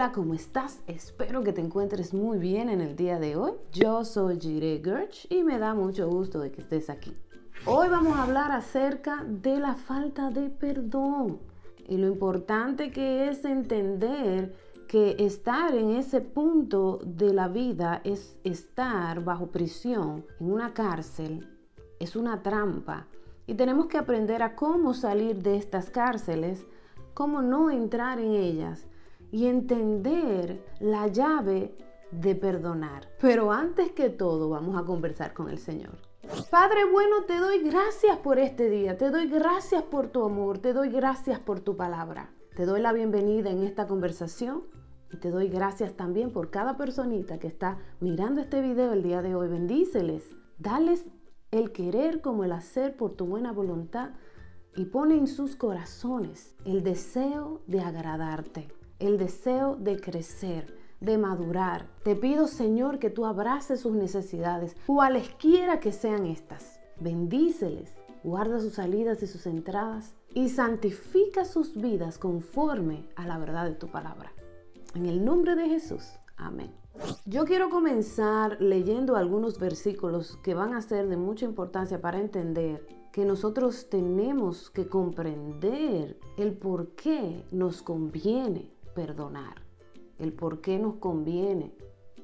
Hola, ¿cómo estás? Espero que te encuentres muy bien en el día de hoy. Yo soy Jire Gerch y me da mucho gusto de que estés aquí. Hoy vamos a hablar acerca de la falta de perdón y lo importante que es entender que estar en ese punto de la vida es estar bajo prisión en una cárcel, es una trampa y tenemos que aprender a cómo salir de estas cárceles, cómo no entrar en ellas y entender la llave de perdonar. Pero antes que todo vamos a conversar con el Señor. Padre bueno, te doy gracias por este día, te doy gracias por tu amor, te doy gracias por tu palabra. Te doy la bienvenida en esta conversación y te doy gracias también por cada personita que está mirando este video el día de hoy. Bendíceles, dales el querer como el hacer por tu buena voluntad y pone en sus corazones el deseo de agradarte el deseo de crecer, de madurar. Te pido, Señor, que tú abraces sus necesidades, cualesquiera que sean estas. Bendíceles, guarda sus salidas y sus entradas y santifica sus vidas conforme a la verdad de tu palabra. En el nombre de Jesús. Amén. Yo quiero comenzar leyendo algunos versículos que van a ser de mucha importancia para entender que nosotros tenemos que comprender el por qué nos conviene perdonar, el por qué nos conviene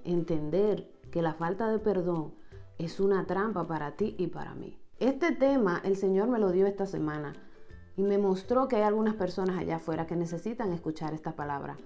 entender que la falta de perdón es una trampa para ti y para mí. Este tema el Señor me lo dio esta semana y me mostró que hay algunas personas allá afuera que necesitan escuchar esta palabra,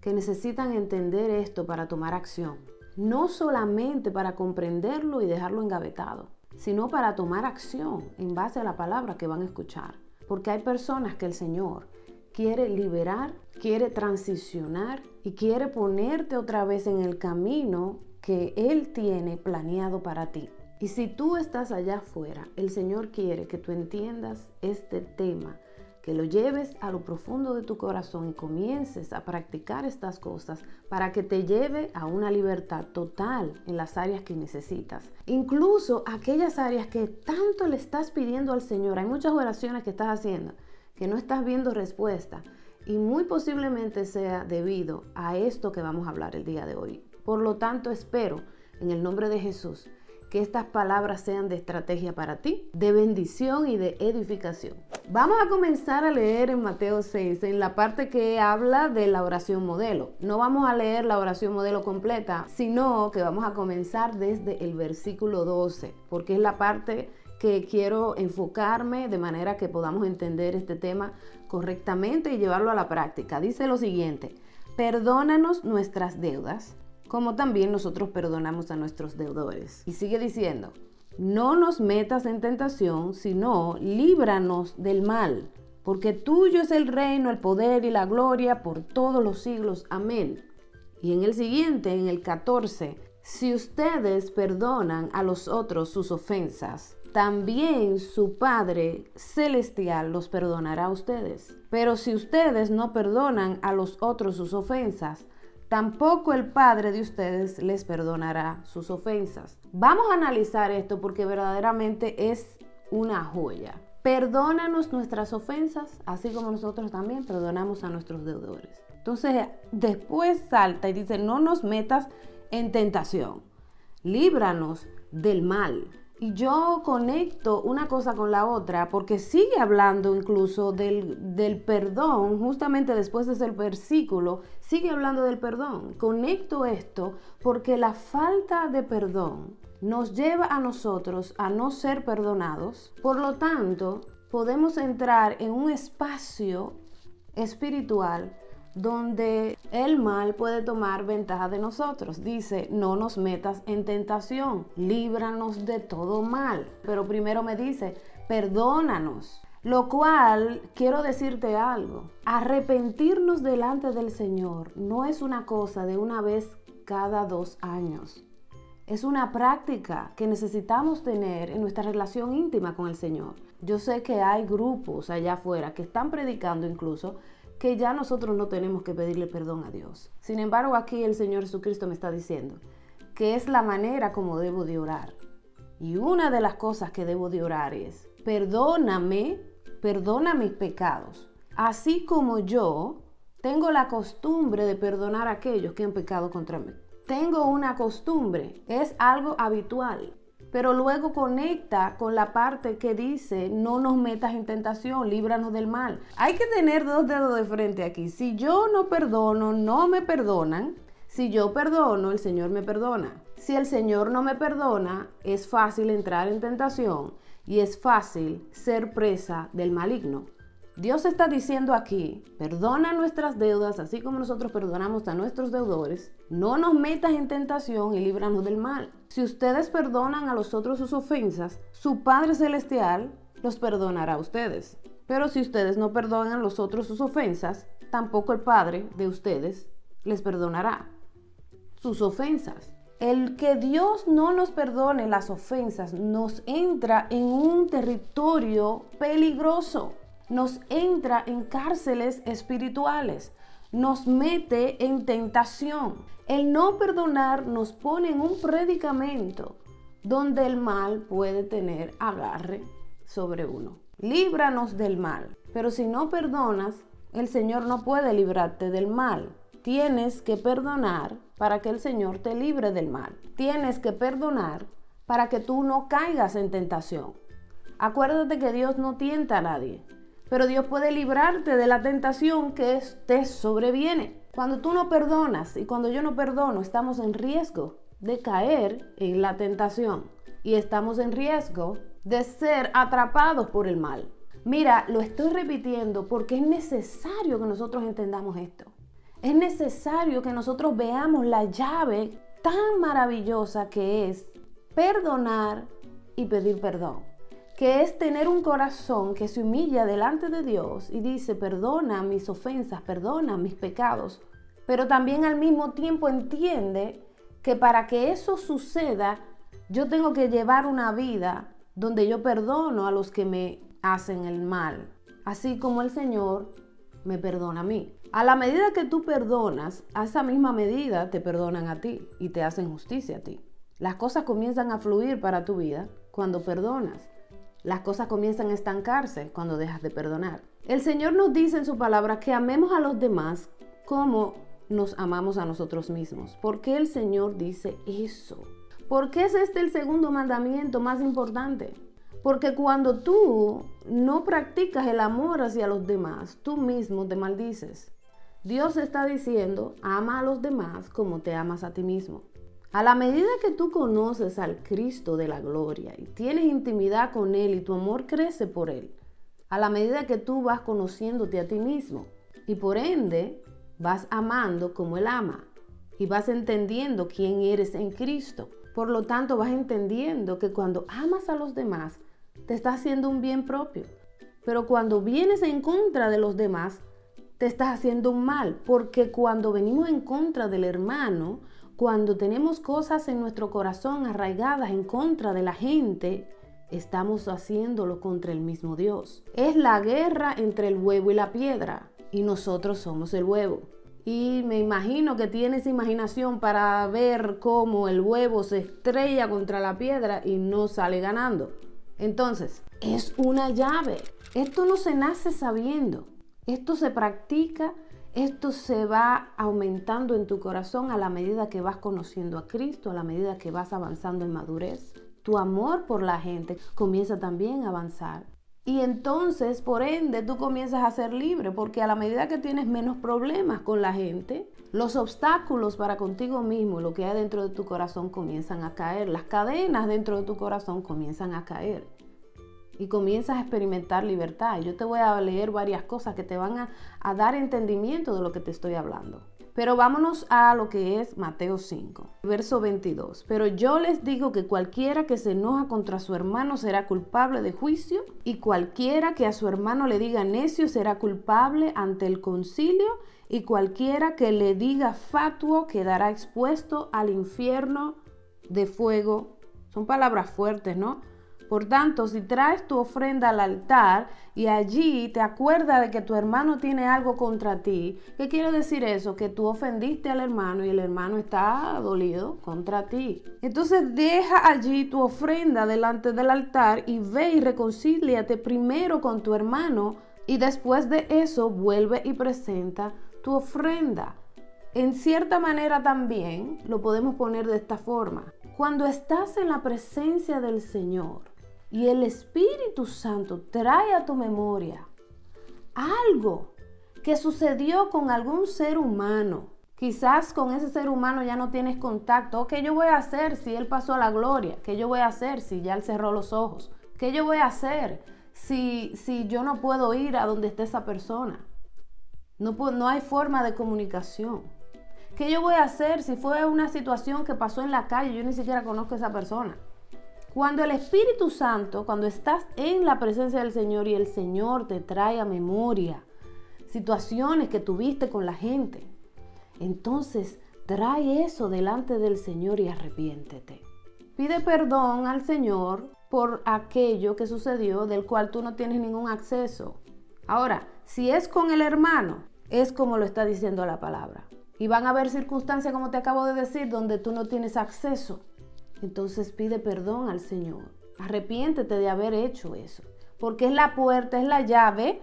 que necesitan entender esto para tomar acción. No solamente para comprenderlo y dejarlo engavetado, sino para tomar acción en base a la palabra que van a escuchar. Porque hay personas que el Señor quiere liberar, quiere transicionar y quiere ponerte otra vez en el camino que Él tiene planeado para ti. Y si tú estás allá afuera, el Señor quiere que tú entiendas este tema, que lo lleves a lo profundo de tu corazón y comiences a practicar estas cosas para que te lleve a una libertad total en las áreas que necesitas. Incluso aquellas áreas que tanto le estás pidiendo al Señor. Hay muchas oraciones que estás haciendo que no estás viendo respuesta y muy posiblemente sea debido a esto que vamos a hablar el día de hoy. Por lo tanto, espero en el nombre de Jesús que estas palabras sean de estrategia para ti, de bendición y de edificación. Vamos a comenzar a leer en Mateo 6, en la parte que habla de la oración modelo. No vamos a leer la oración modelo completa, sino que vamos a comenzar desde el versículo 12, porque es la parte que quiero enfocarme de manera que podamos entender este tema correctamente y llevarlo a la práctica. Dice lo siguiente, perdónanos nuestras deudas, como también nosotros perdonamos a nuestros deudores. Y sigue diciendo, no nos metas en tentación, sino líbranos del mal, porque tuyo es el reino, el poder y la gloria por todos los siglos. Amén. Y en el siguiente, en el 14, si ustedes perdonan a los otros sus ofensas, también su Padre Celestial los perdonará a ustedes. Pero si ustedes no perdonan a los otros sus ofensas, tampoco el Padre de ustedes les perdonará sus ofensas. Vamos a analizar esto porque verdaderamente es una joya. Perdónanos nuestras ofensas, así como nosotros también perdonamos a nuestros deudores. Entonces, después salta y dice, no nos metas en tentación, líbranos del mal. Y yo conecto una cosa con la otra porque sigue hablando incluso del, perdón, justamente después de ese versículo, sigue hablando del perdón. Conecto esto porque la falta de perdón nos lleva a nosotros a no ser perdonados. Por lo tanto, podemos entrar en un espacio espiritual donde el mal puede tomar ventaja de nosotros. Dice, no nos metas en tentación, líbranos de todo mal. Pero primero me dice, perdónanos. Lo cual quiero decirte algo, arrepentirnos delante del Señor no es una cosa de una vez cada dos años. Es una práctica que necesitamos tener en nuestra relación íntima con el Señor. Yo sé que hay grupos allá afuera que están predicando incluso que ya nosotros no tenemos que pedirle perdón a Dios. Sin embargo, aquí el Señor Jesucristo me está diciendo que es la manera como debo de orar. Y una de las cosas que debo de orar es, perdóname, perdona mis pecados, así como yo Tengo la costumbre de perdonar a aquellos que han pecado contra mí. Tengo una costumbre, es algo habitual. Pero luego conecta con la parte que dice, no nos metas en tentación, líbranos del mal. Hay que tener dos dedos de frente aquí. Si yo no perdono, no me perdonan. Si yo perdono, el Señor me perdona. Si el Señor no me perdona, es fácil entrar en tentación y es fácil ser presa del maligno. Dios está diciendo aquí, perdona nuestras deudas, así como nosotros perdonamos a nuestros deudores. No nos metas en tentación y líbranos del mal. Si ustedes perdonan a los otros sus ofensas, su Padre Celestial los perdonará a ustedes. Pero si ustedes no perdonan a los otros sus ofensas, tampoco el Padre de ustedes les perdonará sus ofensas. El que Dios no nos perdone las ofensas nos entra en un territorio peligroso nos entra en cárceles espirituales, nos mete en tentación. El no perdonar nos pone en un predicamento donde el mal puede tener agarre sobre uno. Líbranos del mal. Pero si no perdonas, el Señor no puede librarte del mal. Tienes que perdonar para que el Señor te libre del mal. Tienes que perdonar para que tú no caigas en tentación. Acuérdate que Dios no tienta a nadie. Pero Dios puede librarte de la tentación que te sobreviene. Cuando tú no perdonas y cuando yo no perdono, estamos en riesgo de caer en la tentación y estamos en riesgo de ser atrapados por el mal. Mira, lo estoy repitiendo porque es necesario que nosotros entendamos esto. Es necesario que nosotros veamos la llave tan maravillosa que es perdonar y pedir perdón que es tener un corazón que se humilla delante de Dios y dice, perdona mis ofensas, perdona mis pecados, pero también al mismo tiempo entiende que para que eso suceda, yo tengo que llevar una vida donde yo perdono a los que me hacen el mal, así como el Señor me perdona a mí. A la medida que tú perdonas, a esa misma medida te perdonan a ti y te hacen justicia a ti. Las cosas comienzan a fluir para tu vida cuando perdonas las cosas comienzan a estancarse cuando dejas de perdonar. El Señor nos dice en su palabra que amemos a los demás como nos amamos a nosotros mismos. ¿Por qué el Señor dice eso? ¿Por qué es este el segundo mandamiento más importante? Porque cuando tú no practicas el amor hacia los demás, tú mismo te maldices. Dios está diciendo, ama a los demás como te amas a ti mismo. A la medida que tú conoces al Cristo de la gloria y tienes intimidad con Él y tu amor crece por Él, a la medida que tú vas conociéndote a ti mismo y por ende vas amando como Él ama y vas entendiendo quién eres en Cristo. Por lo tanto, vas entendiendo que cuando amas a los demás, te está haciendo un bien propio. Pero cuando vienes en contra de los demás, te estás haciendo un mal. Porque cuando venimos en contra del hermano, cuando tenemos cosas en nuestro corazón arraigadas en contra de la gente, estamos haciéndolo contra el mismo Dios. Es la guerra entre el huevo y la piedra y nosotros somos el huevo. Y me imagino que tienes imaginación para ver cómo el huevo se estrella contra la piedra y no sale ganando. Entonces, es una llave. Esto no se nace sabiendo. Esto se practica esto se va aumentando en tu corazón a la medida que vas conociendo a Cristo, a la medida que vas avanzando en madurez. Tu amor por la gente comienza también a avanzar. Y entonces, por ende, tú comienzas a ser libre, porque a la medida que tienes menos problemas con la gente, los obstáculos para contigo mismo, lo que hay dentro de tu corazón comienzan a caer, las cadenas dentro de tu corazón comienzan a caer y comienzas a experimentar libertad. Yo te voy a leer varias cosas que te van a, dar entendimiento de lo que te estoy hablando. Pero vámonos a lo que es Mateo 5, verso 22. Pero yo les digo que cualquiera que se enoja contra su hermano será culpable de juicio y cualquiera que a su hermano le diga necio será culpable ante el concilio y cualquiera que le diga fatuo quedará expuesto al infierno de fuego. Son palabras fuertes, ¿no? Por tanto, si traes tu ofrenda al altar y allí te acuerdas de que tu hermano tiene algo contra ti, ¿qué quiere decir eso? Que tú ofendiste al hermano y el hermano está dolido contra ti. Entonces deja allí tu ofrenda delante del altar y ve y reconcíliate primero con tu hermano y después de eso vuelve y presenta tu ofrenda. En cierta manera también lo podemos poner de esta forma. Cuando estás en la presencia del Señor y el Espíritu Santo trae a tu memoria algo que sucedió con algún ser humano, quizás con ese ser humano ya no tienes contacto, ¿qué yo voy a hacer si él pasó a la gloria? ¿Qué yo voy a hacer si ya él cerró los ojos? ¿Qué yo voy a hacer si, si yo no puedo ir a donde esté esa persona? No, no hay forma de comunicación. ¿Qué yo voy a hacer si fue una situación que pasó en la calle? Yo ni siquiera conozco a esa persona. Cuando el Espíritu Santo, cuando estás en la presencia del Señor y el Señor te trae a memoria situaciones que tuviste con la gente, entonces trae eso delante del Señor y arrepiéntete. Pide perdón al Señor por aquello que sucedió del cual tú no tienes ningún acceso. Ahora, si es con el hermano, es como lo está diciendo la palabra. Y van a haber circunstancias, como te acabo de decir, donde tú no tienes acceso. Entonces pide perdón al Señor. Arrepiéntete de haber hecho eso. Porque es la puerta, es la llave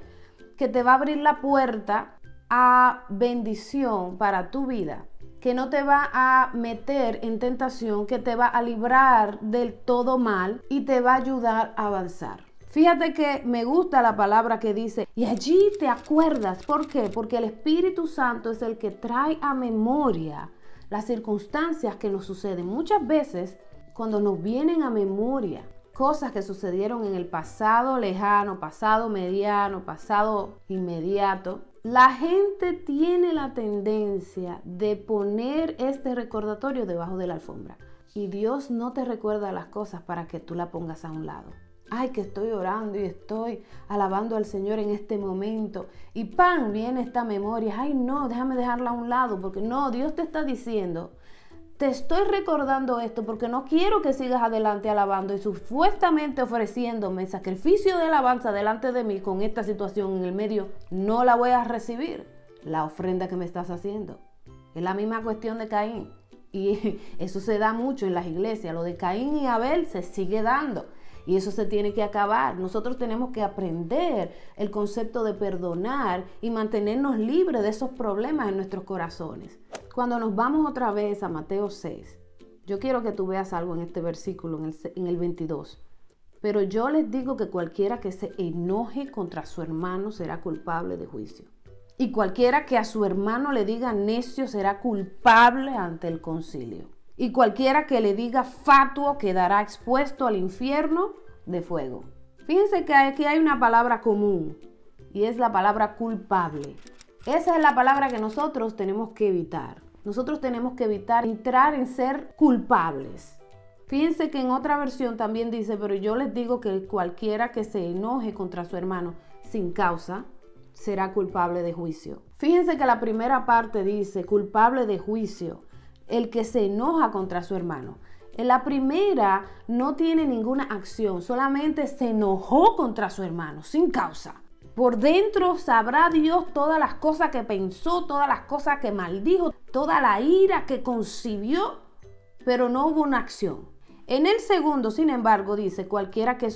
que te va a abrir la puerta a bendición para tu vida. Que no te va a meter en tentación, que te va a librar del todo mal y te va a ayudar a avanzar. Fíjate que me gusta la palabra que dice, y allí te acuerdas. ¿Por qué? Porque el Espíritu Santo es el que trae a memoria las circunstancias que nos suceden. Muchas veces, cuando nos vienen a memoria cosas que sucedieron en el pasado lejano, pasado mediano, pasado inmediato, la gente tiene la tendencia de poner este recordatorio debajo de la alfombra. Y Dios no te recuerda las cosas para que tú la pongas a un lado ay, que estoy orando y estoy alabando al Señor en este momento. Y pan, viene esta memoria, ay, no, déjame dejarla a un lado, porque no, Dios te está diciendo, te estoy recordando esto porque no quiero que sigas adelante alabando y supuestamente ofreciéndome sacrificio de alabanza delante de mí con esta situación en el medio, no la voy a recibir, la ofrenda que me estás haciendo. Es la misma cuestión de Caín. Y eso se da mucho en las iglesias. Lo de Caín y Abel se sigue dando. Y eso se tiene que acabar. Nosotros tenemos que aprender el concepto de perdonar y mantenernos libres de esos problemas en nuestros corazones. Cuando nos vamos otra vez a Mateo 6, yo quiero que tú veas algo en este versículo, en el, en el 22. Pero yo les digo que cualquiera que se enoje contra su hermano será culpable de juicio. Y cualquiera que a su hermano le diga necio será culpable ante el concilio y cualquiera que le diga fatuo quedará expuesto al infierno de fuego. Fíjense que aquí hay una palabra común y es la palabra culpable. Esa es la palabra que nosotros tenemos que evitar. Nosotros tenemos que evitar entrar en ser culpables. Fíjense que en otra versión también dice, pero yo les digo que cualquiera que se enoje contra su hermano sin causa será culpable de juicio. Fíjense que la primera parte dice culpable de juicio el que se enoja contra su hermano. En la primera no tiene ninguna acción, solamente se enojó contra su hermano, sin causa. Por dentro sabrá Dios todas las cosas que pensó, todas las cosas que maldijo, toda la ira que concibió, pero no hubo una acción. En el segundo, sin embargo, dice, cualquiera que,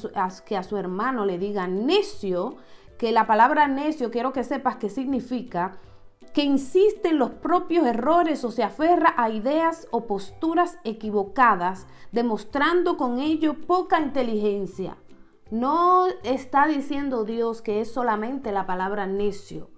que a su hermano le diga necio, que la palabra necio quiero que sepas que significa que insiste en los propios errores o se aferra a ideas o posturas equivocadas, demostrando con ello poca inteligencia. No está diciendo Dios que es solamente la palabra necio,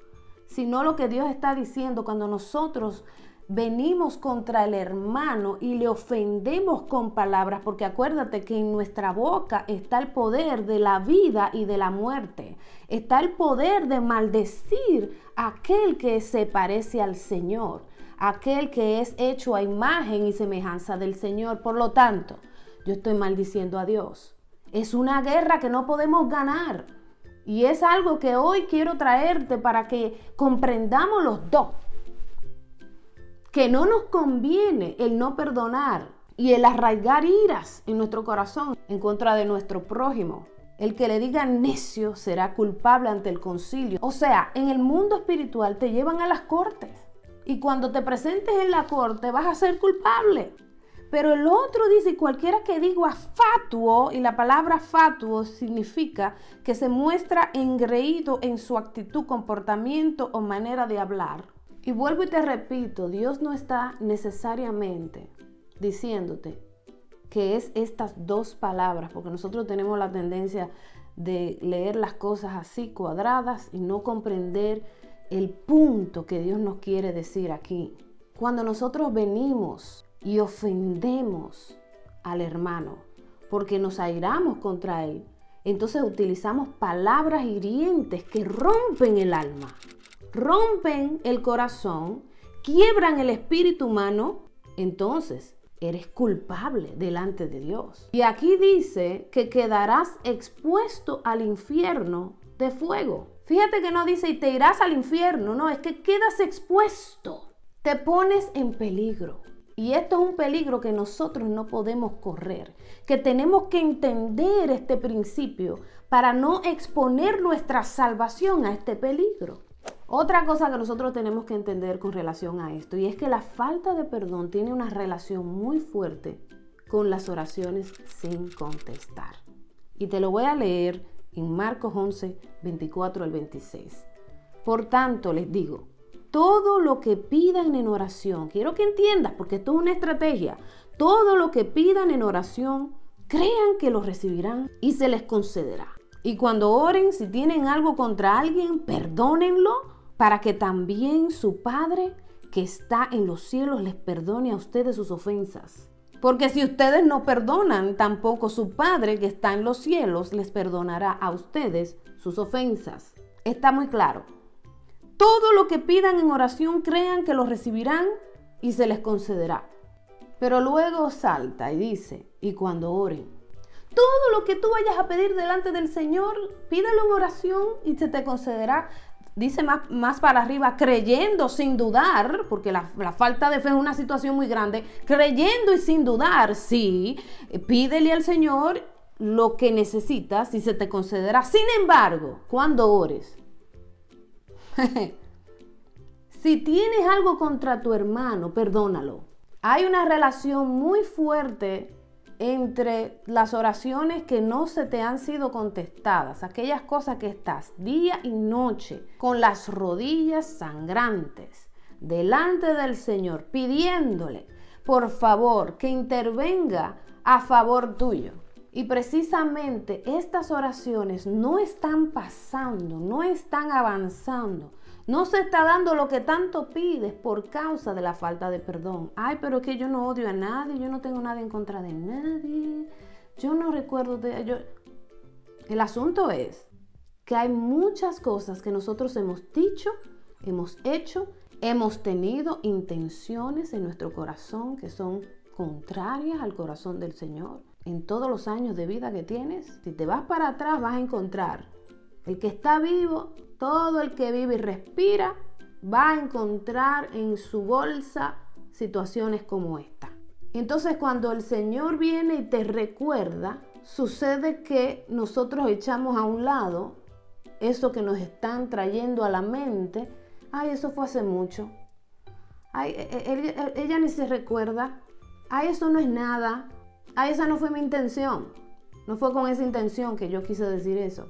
sino lo que Dios está diciendo cuando nosotros venimos contra el hermano y le ofendemos con palabras, porque acuérdate que en nuestra boca está el poder de la vida y de la muerte. Está el poder de maldecir a aquel que se parece al Señor, aquel que es hecho a imagen y semejanza del Señor. Por lo tanto, yo estoy maldiciendo a Dios. Es una guerra que no podemos ganar. Y es algo que hoy quiero traerte para que comprendamos los dos que no nos conviene el no perdonar y el arraigar iras en nuestro corazón en contra de nuestro prójimo. El que le diga necio será culpable ante el concilio. O sea, en el mundo espiritual te llevan a las cortes. Y cuando te presentes en la corte vas a ser culpable. Pero el otro dice, cualquiera que diga fatuo, y la palabra fatuo significa que se muestra engreído en su actitud, comportamiento o manera de hablar Y vuelvo y te repito, Dios no está necesariamente diciéndote que es estas dos palabras, porque nosotros tenemos la tendencia de leer las cosas así cuadradas y no comprender el punto que Dios nos quiere decir aquí. Cuando nosotros venimos y ofendemos al hermano porque nos airamos contra él, entonces utilizamos palabras hirientes que rompen el alma, rompen el corazón, quiebran el espíritu humano, entonces eres culpable delante de Dios. Y aquí dice que quedarás expuesto al infierno de fuego. Fíjate que no dice y te irás al infierno, no, es que quedas expuesto, te pones en peligro. Y esto es un peligro que nosotros no podemos correr, que tenemos que entender este principio para no exponer nuestra salvación a este peligro. Otra cosa que nosotros tenemos que entender con relación a esto, y es que la falta de perdón tiene una relación muy fuerte con las oraciones sin contestar. Y te lo voy a leer en Marcos 11, 24 al 26. Por tanto, les digo, todo lo que pidan en oración, quiero que entiendas, porque esto es una estrategia, todo lo que pidan en oración, crean que lo recibirán y se les concederá. Y cuando oren, si tienen algo contra alguien, perdónenlo para que también su Padre que está en los cielos les perdone a ustedes sus ofensas. Porque si ustedes no perdonan, tampoco su Padre que está en los cielos les perdonará a ustedes sus ofensas. Está muy claro. Todo lo que pidan en oración crean que lo recibirán y se les concederá. Pero luego salta y dice, y cuando oren, todo lo que tú vayas a pedir delante del Señor, pídelo en oración y se te concederá. Dice más, más para arriba, creyendo sin dudar, porque la, la, falta de fe es una situación muy grande, creyendo y sin dudar, sí, pídele al Señor lo que necesitas y se te concederá. Sin embargo, cuando ores, si tienes algo contra tu hermano, perdónalo. Hay una relación muy fuerte entre las oraciones que no se te han sido contestadas, aquellas cosas que estás día y noche con las rodillas sangrantes delante del Señor, pidiéndole, por favor, que intervenga a favor tuyo. Y precisamente estas oraciones no están pasando, no están avanzando. No se está dando lo que tanto pides por causa de la falta de perdón. Ay, pero es que yo no odio a nadie, yo no tengo nada en contra de nadie. Yo no recuerdo de yo. El asunto es que hay muchas cosas que nosotros hemos dicho, hemos hecho, hemos tenido intenciones en nuestro corazón que son contrarias al corazón del Señor en todos los años de vida que tienes, si te vas para atrás vas a encontrar el que está vivo, todo el que vive y respira, va a encontrar en su bolsa situaciones como esta. Entonces cuando el Señor viene y te recuerda, sucede que nosotros echamos a un lado eso que nos están trayendo a la mente. Ay, eso fue hace mucho. Ay, e, e, ella ni se recuerda. Ay, eso no es nada. Ah, esa no fue mi intención. No fue con esa intención que yo quise decir eso.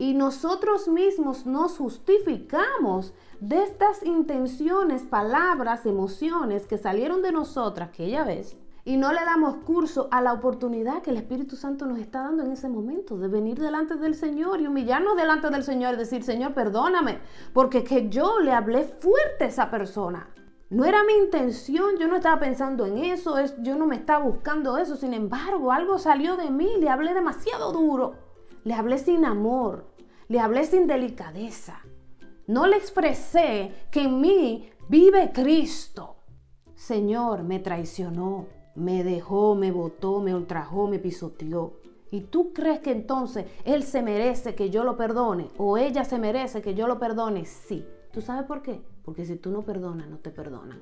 Y nosotros mismos nos justificamos de estas intenciones, palabras, emociones que salieron de nosotras aquella vez y no le damos curso a la oportunidad que el Espíritu Santo nos está dando en ese momento de venir delante del Señor y humillarnos delante del Señor y decir, Señor, perdóname, porque que yo le hablé fuerte a esa persona. No era mi intención, yo no estaba pensando en eso, yo no me estaba buscando eso. Sin embargo, algo salió de mí, le hablé demasiado duro, le hablé sin amor, le hablé sin delicadeza. No le expresé que en mí vive Cristo. Señor, me traicionó, me dejó, me botó, me ultrajó, me pisoteó. ¿Y tú crees que entonces Él se merece que yo lo perdone? ¿O ella se merece que yo lo perdone? Sí. ¿Tú sabes por qué? Porque si tú no perdonas, no te perdonan.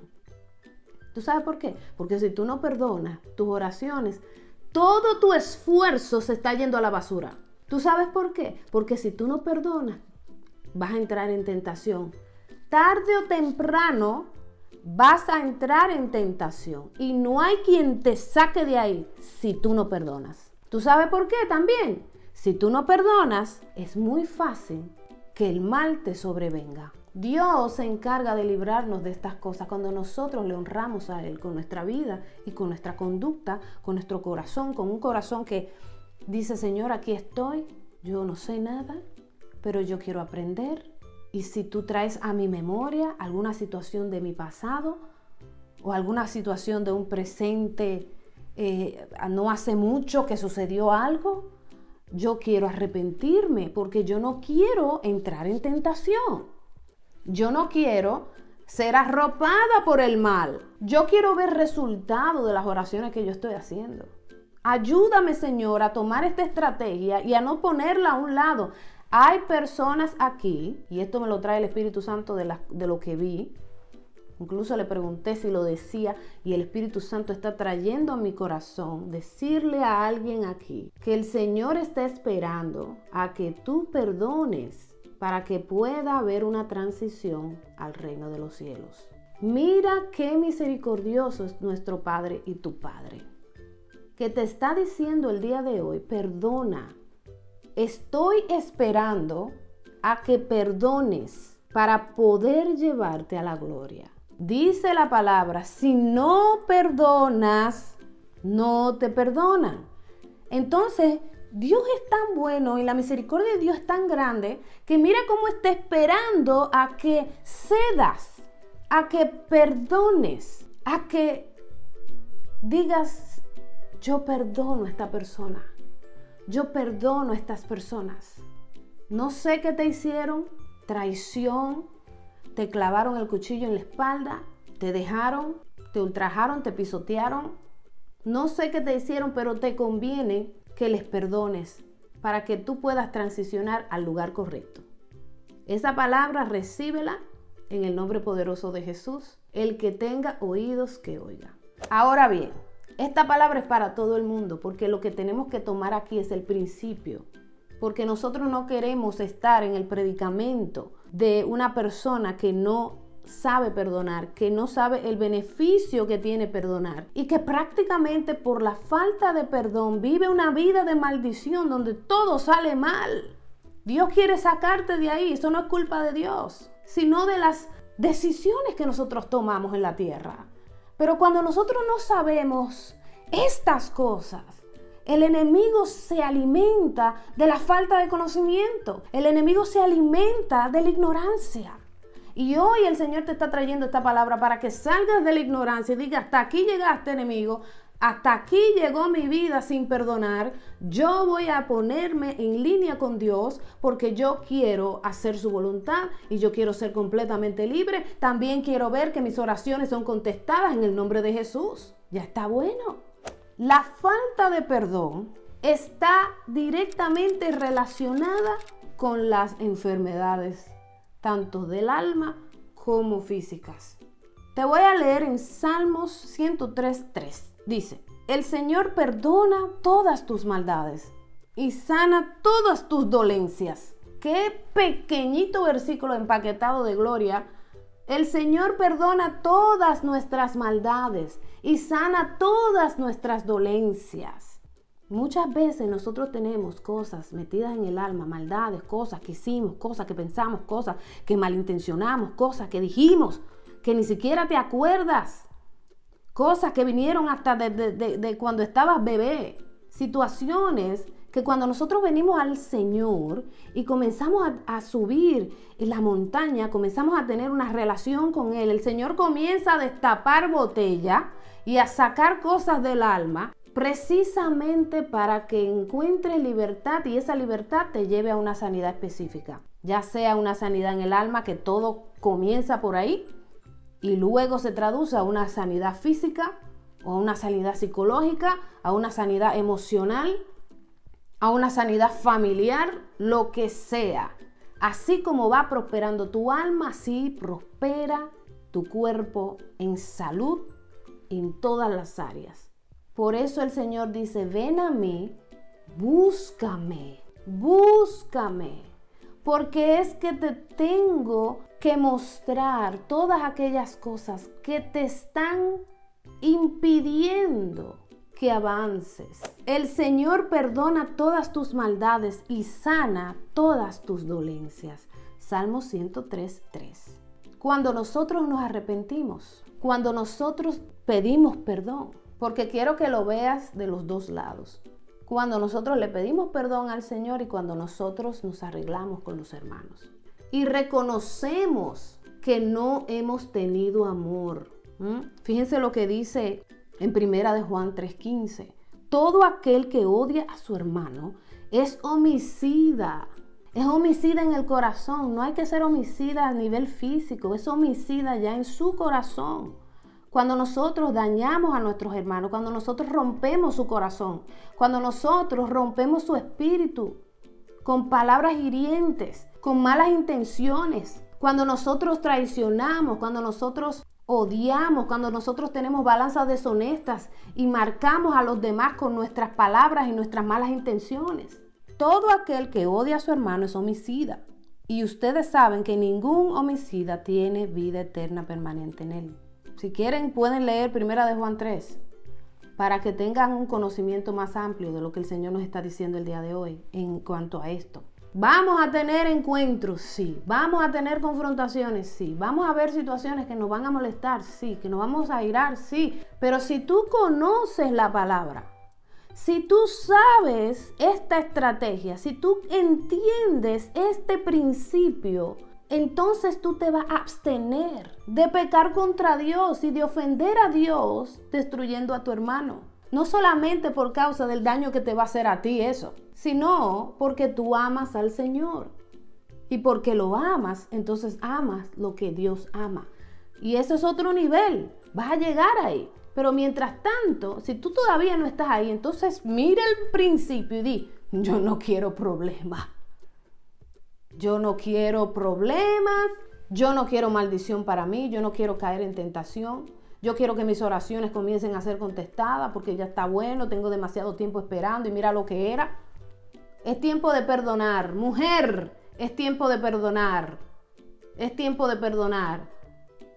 ¿Tú sabes por qué? Porque si tú no perdonas tus oraciones, todo tu esfuerzo se está yendo a la basura. ¿Tú sabes por qué? Porque si tú no perdonas, vas a entrar en tentación. Tarde o temprano vas a entrar en tentación y no hay quien te saque de ahí si tú no perdonas. ¿Tú sabes por qué también? Si tú no perdonas, es muy fácil que el mal te sobrevenga. Dios se encarga de librarnos de estas cosas cuando nosotros le honramos a Él con nuestra vida y con nuestra conducta, con nuestro corazón, con un corazón que dice, Señor, aquí estoy, yo no sé nada, pero yo quiero aprender. Y si tú traes a mi memoria alguna situación de mi pasado o alguna situación de un presente, eh, no hace mucho que sucedió algo, yo quiero arrepentirme porque yo no quiero entrar en tentación. Yo no quiero ser arropada por el mal. Yo quiero ver resultado de las oraciones que yo estoy haciendo. Ayúdame, Señor, a tomar esta estrategia y a no ponerla a un lado. Hay personas aquí, y esto me lo trae el Espíritu Santo de, de lo que vi, Incluso le pregunté si lo decía y el Espíritu Santo está trayendo a mi corazón decirle a alguien aquí que el Señor está esperando a que tú perdones para que pueda haber una transición al reino de los cielos. Mira qué misericordioso es nuestro Padre y tu Padre, que te está diciendo el día de hoy, perdona. Estoy esperando a que perdones para poder llevarte a la gloria. Dice la palabra, si no perdonas, no te perdonan. Entonces, Dios es tan bueno y la misericordia de Dios es tan grande que mira cómo está esperando a que cedas, a que perdones, a que digas, yo perdono a esta persona, yo perdono a estas personas. No sé qué te hicieron, traición, te clavaron el cuchillo en la espalda, te dejaron, te ultrajaron, te pisotearon. No sé qué te hicieron, pero te conviene que les perdones para que tú puedas transicionar al lugar correcto. Esa palabra recíbela en el nombre poderoso de Jesús, el que tenga oídos que oiga. Ahora bien, esta palabra es para todo el mundo, porque lo que tenemos que tomar aquí es el principio, porque nosotros no queremos estar en el predicamento de una persona que no sabe perdonar, que no sabe el beneficio que tiene perdonar y que prácticamente por la falta de perdón vive una vida de maldición donde todo sale mal. Dios quiere sacarte de ahí, eso no es culpa de Dios, sino de las decisiones que nosotros tomamos en la tierra. Pero cuando nosotros no sabemos estas cosas, el enemigo se alimenta de la falta de conocimiento. El enemigo se alimenta de la ignorancia. Y hoy el Señor te está trayendo esta palabra para que salgas de la ignorancia y digas, hasta aquí llegaste enemigo, hasta aquí llegó mi vida sin perdonar. Yo voy a ponerme en línea con Dios porque yo quiero hacer su voluntad y yo quiero ser completamente libre. También quiero ver que mis oraciones son contestadas en el nombre de Jesús. Ya está bueno. La falta de perdón está directamente relacionada con las enfermedades tanto del alma como físicas. Te voy a leer en Salmos 103.3. Dice, el Señor perdona todas tus maldades y sana todas tus dolencias. Qué pequeñito versículo empaquetado de gloria. El Señor perdona todas nuestras maldades y sana todas nuestras dolencias. Muchas veces nosotros tenemos cosas metidas en el alma, maldades, cosas que hicimos, cosas que pensamos, cosas que malintencionamos, cosas que dijimos, que ni siquiera te acuerdas, cosas que vinieron hasta de, cuando estabas bebé, situaciones que cuando nosotros venimos al Señor y comenzamos a, subir la montaña, comenzamos a tener una relación con Él, el Señor comienza a destapar botella y a sacar cosas del alma precisamente para que encuentres libertad y esa libertad te lleve a una sanidad específica, ya sea una sanidad en el alma, que todo comienza por ahí y luego se traduce a una sanidad física o a una sanidad psicológica, a una sanidad emocional, a una sanidad familiar, lo que sea. Así como va prosperando tu alma, así prospera tu cuerpo en salud en todas las áreas. Por eso el Señor dice, ven a mí, búscame, búscame, porque es que te tengo que mostrar todas aquellas cosas que te están impidiendo que avances. El Señor perdona todas tus maldades y sana todas tus dolencias. Salmo 103, 3. Cuando nosotros nos arrepentimos, cuando nosotros pedimos perdón, porque quiero que lo veas de los dos lados. Cuando nosotros le pedimos perdón al Señor y cuando nosotros nos arreglamos con los hermanos. Y reconocemos que no hemos tenido amor. Fíjense lo que dice en primera de Juan 3:15. Todo aquel que odia a su hermano es homicida. Es homicida en el corazón. No hay que ser homicida a nivel físico. Es homicida ya en su corazón. Cuando nosotros dañamos a nuestros hermanos, cuando nosotros rompemos su corazón, cuando nosotros rompemos su espíritu con palabras hirientes, con malas intenciones, cuando nosotros traicionamos, cuando nosotros odiamos, cuando nosotros tenemos balanzas deshonestas y marcamos a los demás con nuestras palabras y nuestras malas intenciones. Todo aquel que odia a su hermano es homicida. Y ustedes saben que ningún homicida tiene vida eterna permanente en él. Si quieren, pueden leer Primera de Juan 3 para que tengan un conocimiento más amplio de lo que el Señor nos está diciendo el día de hoy en cuanto a esto. Vamos a tener encuentros, sí. Vamos a tener confrontaciones, sí. Vamos a ver situaciones que nos van a molestar, sí. Que nos vamos a irar, sí. Pero si tú conoces la palabra, si tú sabes esta estrategia, si tú entiendes este principio, entonces tú te vas a abstener de pecar contra Dios y de ofender a Dios destruyendo a tu hermano. No solamente por causa del daño que te va a hacer a ti eso, sino porque tú amas al Señor. Y porque lo amas, entonces amas lo que Dios ama. Y eso es otro nivel. Vas a llegar ahí. Pero mientras tanto, si tú todavía no estás ahí, entonces mira el principio y di, yo no quiero problemas. Yo no quiero problemas, yo no quiero maldición para mí, yo no quiero caer en tentación. Yo quiero que mis oraciones comiencen a ser contestadas porque ya está bueno, tengo demasiado tiempo esperando y mira lo que era. Es tiempo de perdonar. Mujer, es tiempo de perdonar. Es tiempo de perdonar.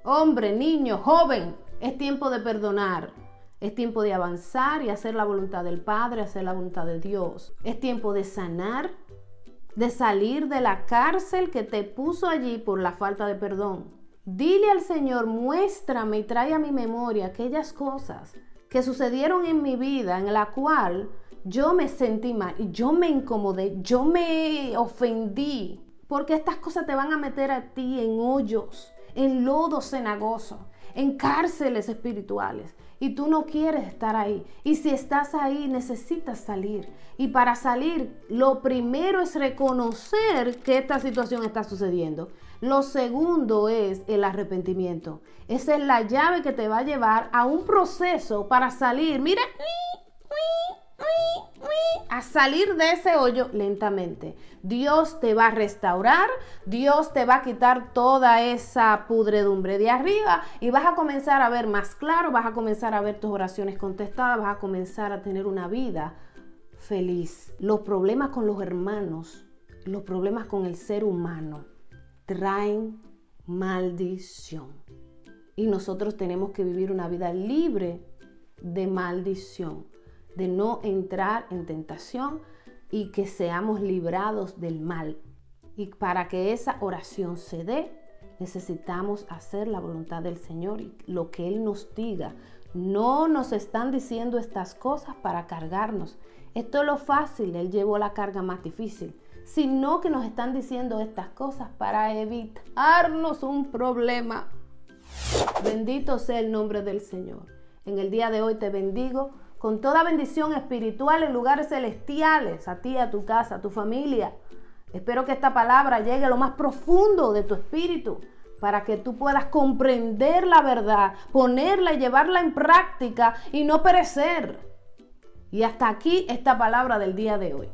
Hombre, niño, joven, es tiempo de perdonar. Es tiempo de avanzar y hacer la voluntad del Padre, hacer la voluntad de Dios. Es tiempo de sanar de salir de la cárcel que te puso allí por la falta de perdón. Dile al Señor, muéstrame y trae a mi memoria aquellas cosas que sucedieron en mi vida en la cual yo me sentí mal yo me incomodé, yo me ofendí, porque estas cosas te van a meter a ti en hoyos, en lodo cenagoso, en cárceles espirituales y tú no quieres estar ahí. Y si estás ahí, necesitas salir. Y para salir, lo primero es reconocer que esta situación está sucediendo. Lo segundo es el arrepentimiento. Esa es la llave que te va a llevar a un proceso para salir. Mira, a salir de ese hoyo lentamente. Dios te va a restaurar, Dios te va a quitar toda esa pudredumbre de arriba y vas a comenzar a ver más claro, vas a comenzar a ver tus oraciones contestadas, vas a comenzar a tener una vida feliz. Los problemas con los hermanos, los problemas con el ser humano traen maldición. Y nosotros tenemos que vivir una vida libre de maldición de no entrar en tentación y que seamos librados del mal. Y para que esa oración se dé, necesitamos hacer la voluntad del Señor y lo que Él nos diga. No nos están diciendo estas cosas para cargarnos. Esto es lo fácil, Él llevó la carga más difícil, sino que nos están diciendo estas cosas para evitarnos un problema. Bendito sea el nombre del Señor. En el día de hoy te bendigo con toda bendición espiritual en lugares celestiales, a ti, a tu casa, a tu familia. Espero que esta palabra llegue a lo más profundo de tu espíritu para que tú puedas comprender la verdad, ponerla y llevarla en práctica y no perecer. Y hasta aquí esta palabra del día de hoy.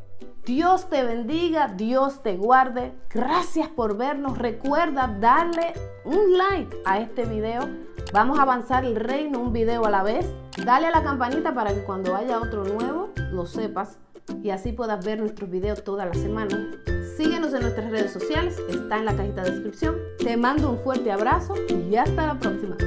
Dios te bendiga, Dios te guarde. Gracias por vernos. Recuerda darle un like a este video Vamos a avanzar el reino un video a la vez. Dale a la campanita para que cuando haya otro nuevo lo sepas y así puedas ver nuestros videos toda la semana. Síguenos en nuestras redes sociales, está en la cajita de descripción. Te mando un fuerte abrazo y hasta la próxima.